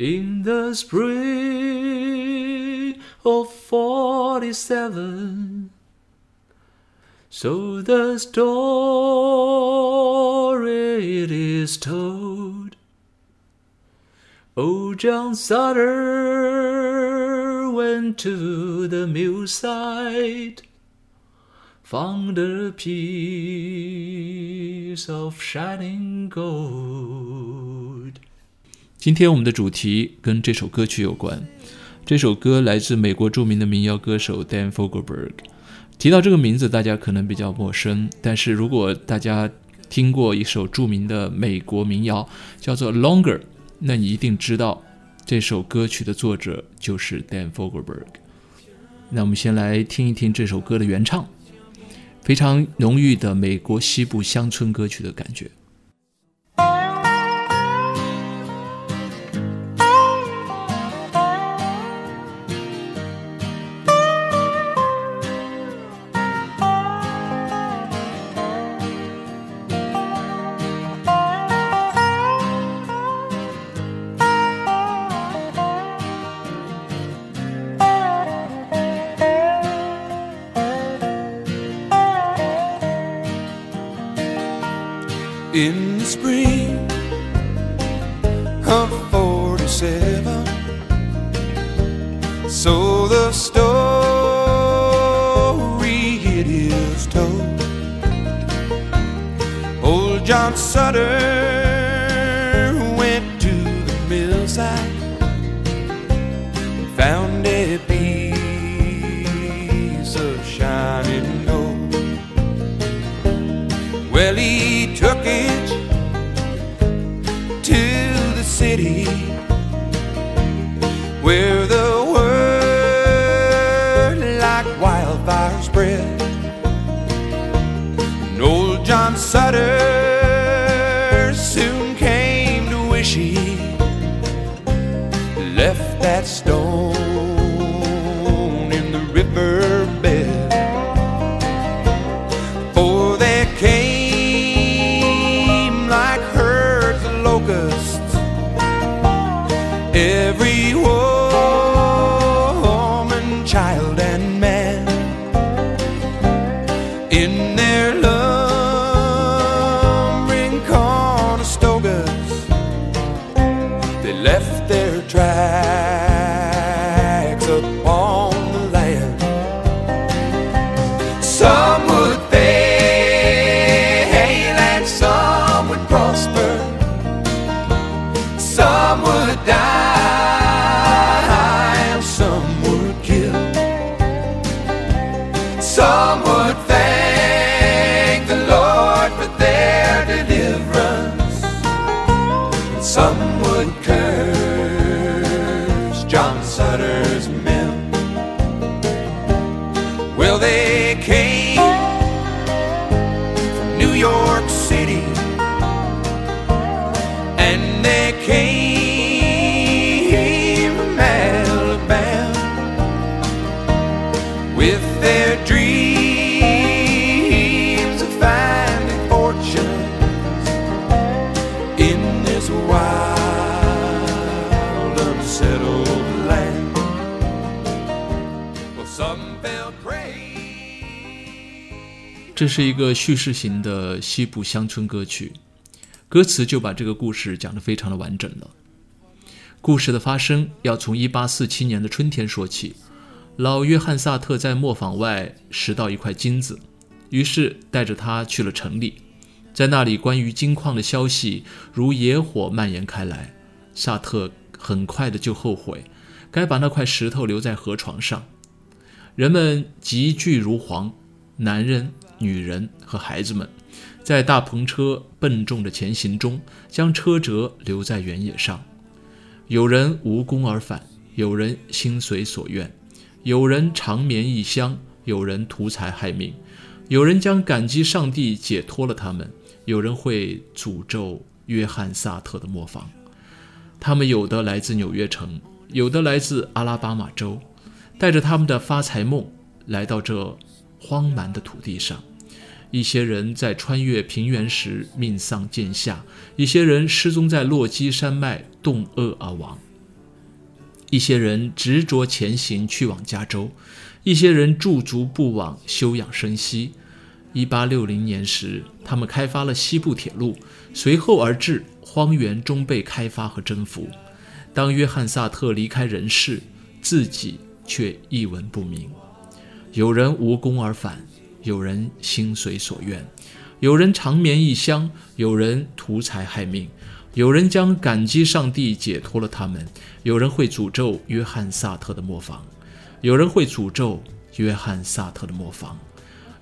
In the spring of forty-seven, so the story it is told. Old John Sutter went to the millside, found a piece of shining gold. 今天我们的主题跟这首歌曲有关。这首歌来自美国著名的民谣歌手 Dan Fogelberg。提到这个名字，大家可能比较陌生，但是如果大家听过一首著名的美国民谣，叫做《Longer》。那你一定知道，这首歌曲的作者就是 Dan Fogelberg。那我们先来听一听这首歌的原唱，非常浓郁的美国西部乡村歌曲的感觉。In the spring hear the Sutter's Mill. 这是一个叙事型的西部乡村歌曲，歌词就把这个故事讲得非常的完整了。故事的发生要从1847年的春天说起。老约翰·萨特在磨坊外拾到一块金子，于是带着它去了城里。在那里，关于金矿的消息如野火蔓延开来。萨特很快的就后悔，该把那块石头留在河床上。人们集聚如黄，男人、女人和孩子们，在大篷车笨重的前行中，将车辙留在原野上。有人无功而返，有人心随所愿，有人长眠异乡，有人图财害命，有人将感激上帝解脱了他们，有人会诅咒约翰·萨特的磨坊。他们有的来自纽约城，有的来自阿拉巴马州，带着他们的发财梦来到这荒蛮的土地上。一些人在穿越平原时命丧剑下，一些人失踪在落基山脉冻饿而亡。一些人执着前行去往加州，一些人驻足不往休养生息。一八六零年时，他们开发了西部铁路，随后而至，荒原终被开发和征服。当约翰·萨特离开人世，自己却一文不名。有人无功而返，有人心随所愿，有人长眠异乡，有人图财害命。有人将感激上帝解脱了他们，有人会诅咒约翰·萨特的磨坊，有人会诅咒约翰·萨特的磨坊，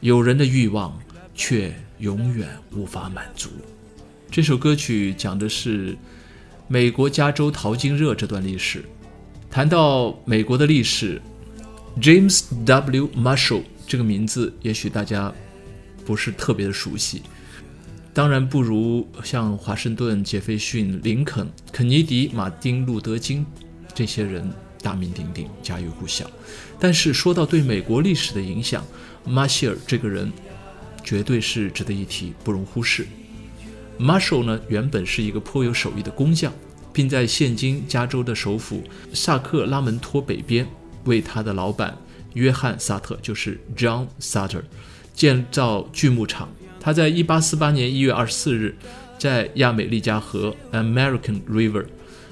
有人的欲望却永远无法满足。这首歌曲讲的是美国加州淘金热这段历史。谈到美国的历史，James W. Marshall 这个名字也许大家不是特别的熟悉。当然不如像华盛顿、杰斐逊、林肯、肯尼迪、马丁·路德·金这些人大名鼎鼎、家喻户晓。但是说到对美国历史的影响，马歇尔这个人绝对是值得一提、不容忽视。Marshall 呢，原本是一个颇有手艺的工匠，并在现今加州的首府萨克拉门托北边为他的老板约翰·萨特，就是 John Sutter，建造锯木厂。他在1848年1月24日，在亚美利加河 （American River）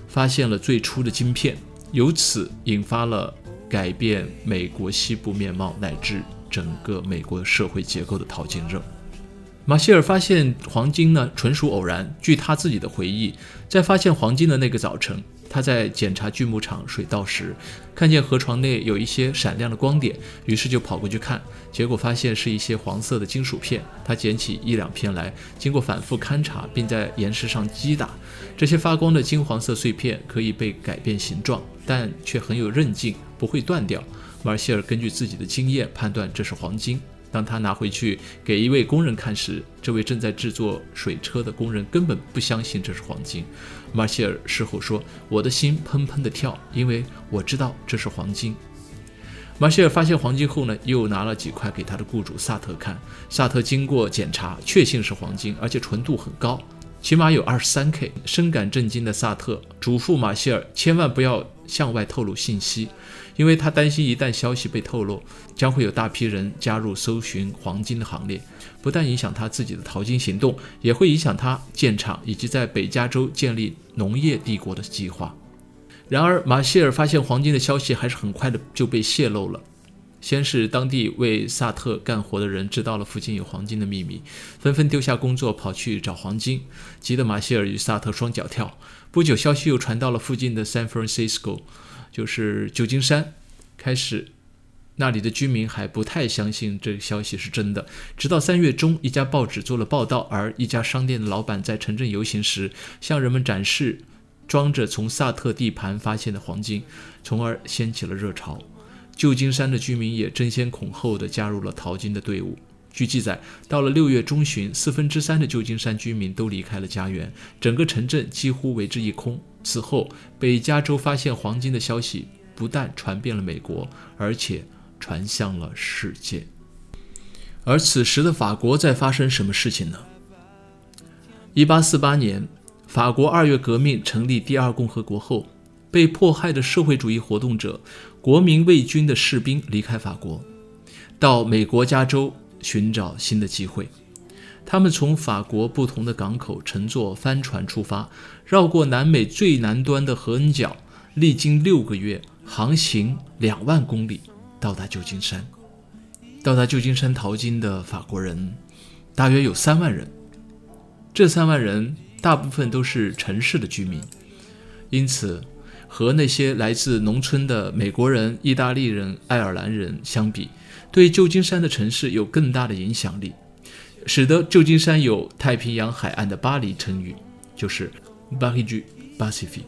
发现了最初的晶片，由此引发了改变美国西部面貌乃至整个美国社会结构的淘金热。马歇尔发现黄金呢，纯属偶然。据他自己的回忆，在发现黄金的那个早晨。他在检查锯木厂水道时，看见河床内有一些闪亮的光点，于是就跑过去看，结果发现是一些黄色的金属片。他捡起一两片来，经过反复勘察，并在岩石上击打，这些发光的金黄色碎片可以被改变形状，但却很有韧劲，不会断掉。马歇尔根据自己的经验判断这是黄金。当他拿回去给一位工人看时，这位正在制作水车的工人根本不相信这是黄金。马歇尔事后说：“我的心砰砰地跳，因为我知道这是黄金。”马歇尔发现黄金后呢，又拿了几块给他的雇主萨特看。萨特经过检查，确信是黄金，而且纯度很高，起码有二十三 K。深感震惊的萨特嘱咐马歇尔千万不要向外透露信息。因为他担心，一旦消息被透露，将会有大批人加入搜寻黄金的行列，不但影响他自己的淘金行动，也会影响他建厂以及在北加州建立农业帝国的计划。然而，马歇尔发现黄金的消息还是很快的就被泄露了。先是当地为萨特干活的人知道了附近有黄金的秘密，纷纷丢下工作跑去找黄金，急得马歇尔与萨特双脚跳。不久，消息又传到了附近的 San Francisco。就是旧金山，开始，那里的居民还不太相信这个消息是真的。直到三月中，一家报纸做了报道，而一家商店的老板在城镇游行时，向人们展示装着从萨特地盘发现的黄金，从而掀起了热潮。旧金山的居民也争先恐后地加入了淘金的队伍。据记载，到了六月中旬，四分之三的旧金山居民都离开了家园，整个城镇几乎为之一空。此后，北加州发现黄金的消息不但传遍了美国，而且传向了世界。而此时的法国在发生什么事情呢？一八四八年，法国二月革命成立第二共和国后，被迫害的社会主义活动者、国民卫军的士兵离开法国，到美国加州寻找新的机会。他们从法国不同的港口乘坐帆船出发，绕过南美最南端的合恩角，历经六个月，航行两万公里，到达旧金山。到达旧金山淘金的法国人大约有三万人，这三万人大部分都是城市的居民，因此和那些来自农村的美国人、意大利人、爱尔兰人相比，对旧金山的城市有更大的影响力。使得旧金山有“太平洋海岸的巴黎”称誉，就是 b a r i j u Pacific”。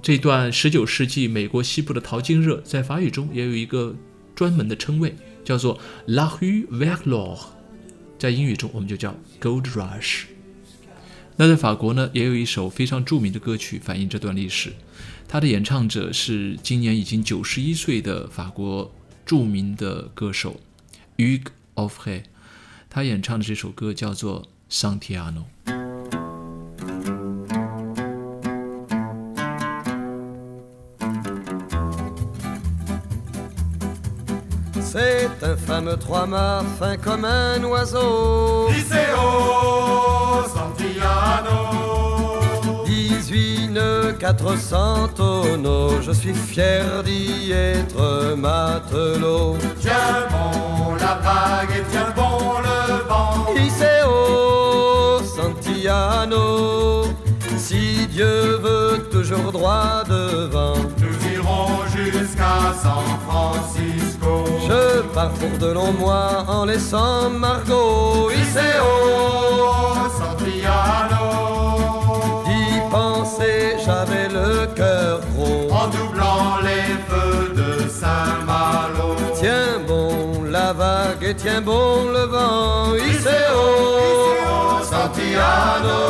这段19世纪美国西部的淘金热，在法语中也有一个专门的称谓，叫做 La Rue v e r l o r 在英语中我们就叫 Gold Rush。那在法国呢，也有一首非常著名的歌曲反映这段历史，它的演唱者是今年已经91岁的法国著名的歌手 Hugues Aufray，他演唱的这首歌叫做《Santiano》。 C'est un fameux trois-mâts fin comme un oiseau. Liceo 400 tonneaux. Je suis fier d'y être matelot. Tiens bon la vague et tiens bon le vent Liceo Santiano. Si Dieu veut toujours droit devant. Nous irons jusqu'à San Francisco Je pars pour de longs mois en laissant Margot. Liceo j'avais le cœur gros. En doublant les feux de Saint-Malo Tiens bon la vague et tiens bon le vent. Iseo Santiano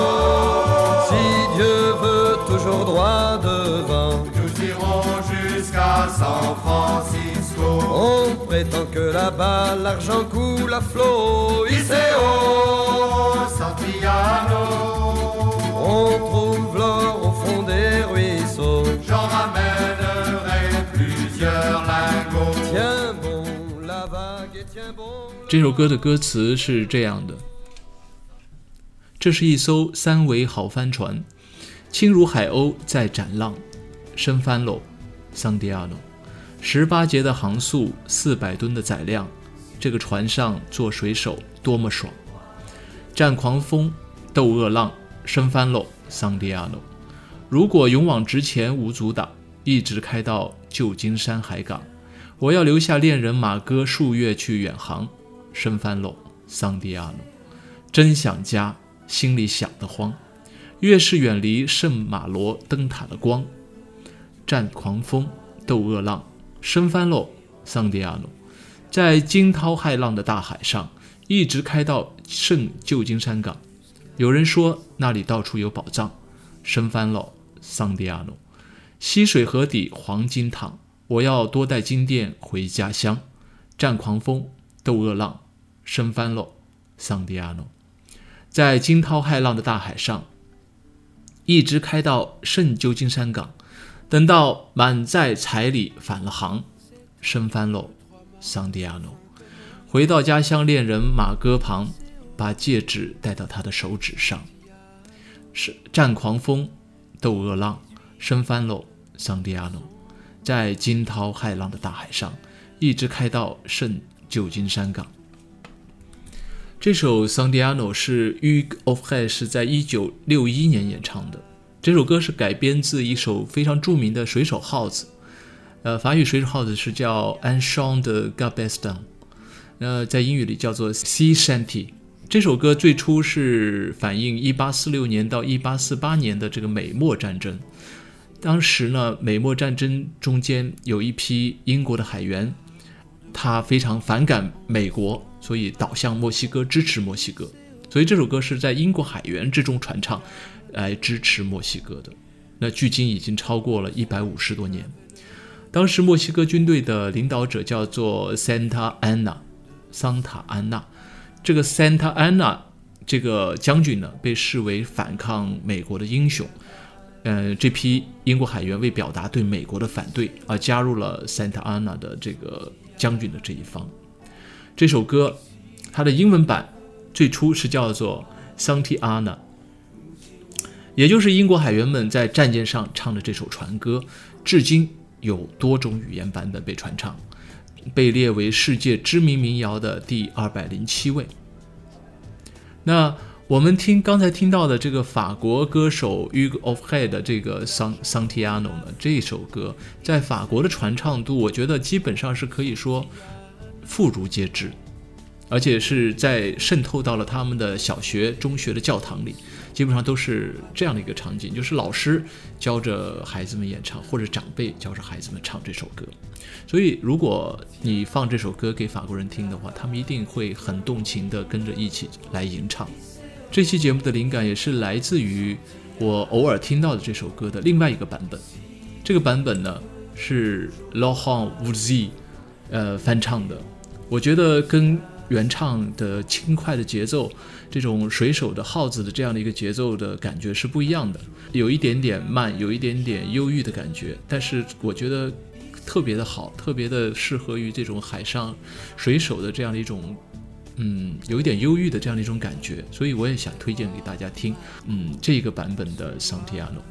Si Dieu veut toujours droit devant. Nous irons jusqu'à San Francisco On prétend que là-bas l'argent coule à flot. Iseo Santiano 这首歌的歌词是这样的：这是一艘三桅好帆船，轻如海鸥在展浪，升帆喽，桑迪亚诺。十八节的航速，四百吨的载量，这个船上做水手多么爽！战狂风，斗恶浪，升帆喽，桑迪亚诺。如果勇往直前无阻挡，一直开到旧金山海港，我要留下恋人马哥数月去远航，深帆喽，桑迪亚诺。真想家，心里想得慌，越是远离圣马罗灯塔的光，战狂风，斗恶浪，深帆喽，桑迪亚诺。在惊涛骇浪的大海上，一直开到圣旧金山港。有人说那里到处有宝藏，深帆喽，桑迪亚诺。溪水河底黄金塘，我要多带金锭回家乡。战狂风，斗恶浪，升帆喽，桑迪亚诺。在惊涛骇浪的大海上，一直开到圣旧金山港。等到满载彩礼返了航，升帆喽，桑迪亚诺。回到家乡恋人马哥旁，把戒指戴到他的手指上。是战狂风，斗恶浪，升帆喽，桑迪亚诺。在惊涛骇浪的大海上，一直开到圣旧金山港。这首《Sandiano》是 Hugues Aufray 是在一九六一年演唱的。这首歌是改编自一首非常著名的水手号子，呃，法语水手号子是叫 a n c h a n t e g a b e s t o n 那，在英语里叫做 Sea Shanty。这首歌最初是反映1846年到1848年的这个美墨战争。当时呢，美墨战争中间有一批英国的海员，他非常反感美国，所以倒向墨西哥支持墨西哥。所以这首歌是在英国海员之中传唱，来支持墨西哥的。那距今已经超过了一百五十多年。当时墨西哥军队的领导者叫做 Santa Anna，桑塔安娜。这个 Santa Anna 这个将军呢，被视为反抗美国的英雄。呃，这批英国海员为表达对美国的反对，而加入了 Santa Anna 的这个将军的这一方。这首歌，它的英文版最初是叫做 Santa Anna，也就是英国海员们在战舰上唱的这首船歌，至今有多种语言版本被传唱，被列为世界知名民谣的第二百零七位。那我们听刚才听到的这个法国歌手 Hugues Aufray 的这个《桑桑提亚诺》呢，这首歌在法国的传唱度，我觉得基本上是可以说妇孺皆知，而且是在渗透到了他们的小学、中学的教堂里。基本上都是这样的一个场景，就是老师教着孩子们演唱，或者长辈教着孩子们唱这首歌。所以，如果你放这首歌给法国人听的话，他们一定会很动情地跟着一起来吟唱。这期节目的灵感也是来自于我偶尔听到的这首歌的另外一个版本。这个版本呢是 Laurent Voulzy 呃翻唱的，我觉得跟原唱的轻快的节奏，这种水手的号子的这样的一个节奏的感觉是不一样的，有一点点慢，有一点点忧郁的感觉，但是我觉得特别的好，特别的适合于这种海上水手的这样的一种，嗯，有一点忧郁的这样的一种感觉，所以我也想推荐给大家听，嗯，这个版本的 Santiano。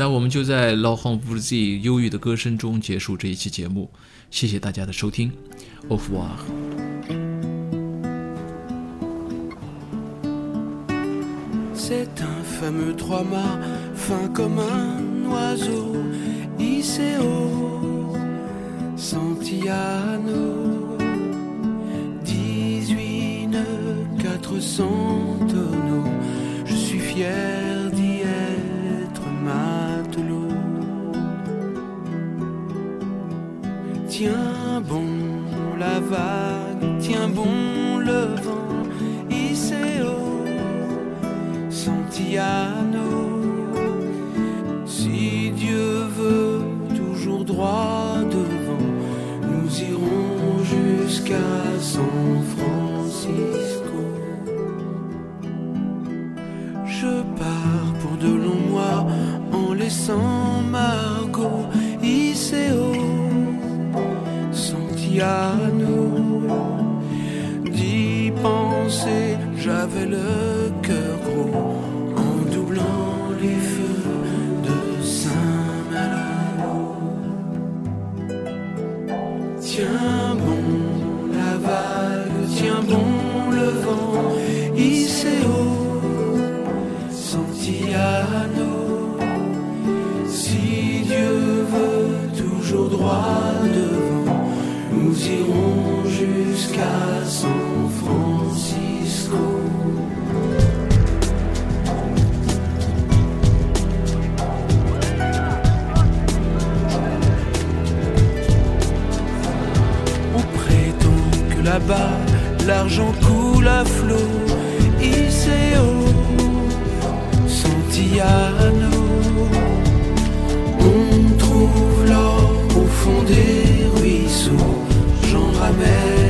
那我们就在 Laurent Voulzy 忧郁的歌声中结束这一期节目，谢谢大家的收听，Au revoir Tiens bon la vague, tiens bon le vent, Iseo. Santiano. Si Dieu veut toujours droit devant, nous irons jusqu'à San Francisco. Je pars pour de longs mois en laissant à nous d'y penser, j'avais le là-bas l'argent coule à flot. Iseo, Santiano. On trouve l'or au fond des ruisseaux. J'en ramènerai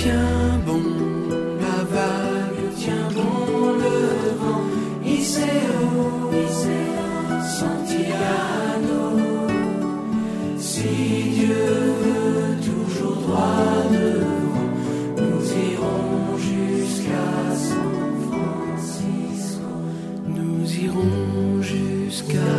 Tiens bon la vague, tiens bon le vent, Iseo, Santiano. Si Dieu veut toujours droit devant, nous irons jusqu'à San Francisco. Nous irons jusqu'à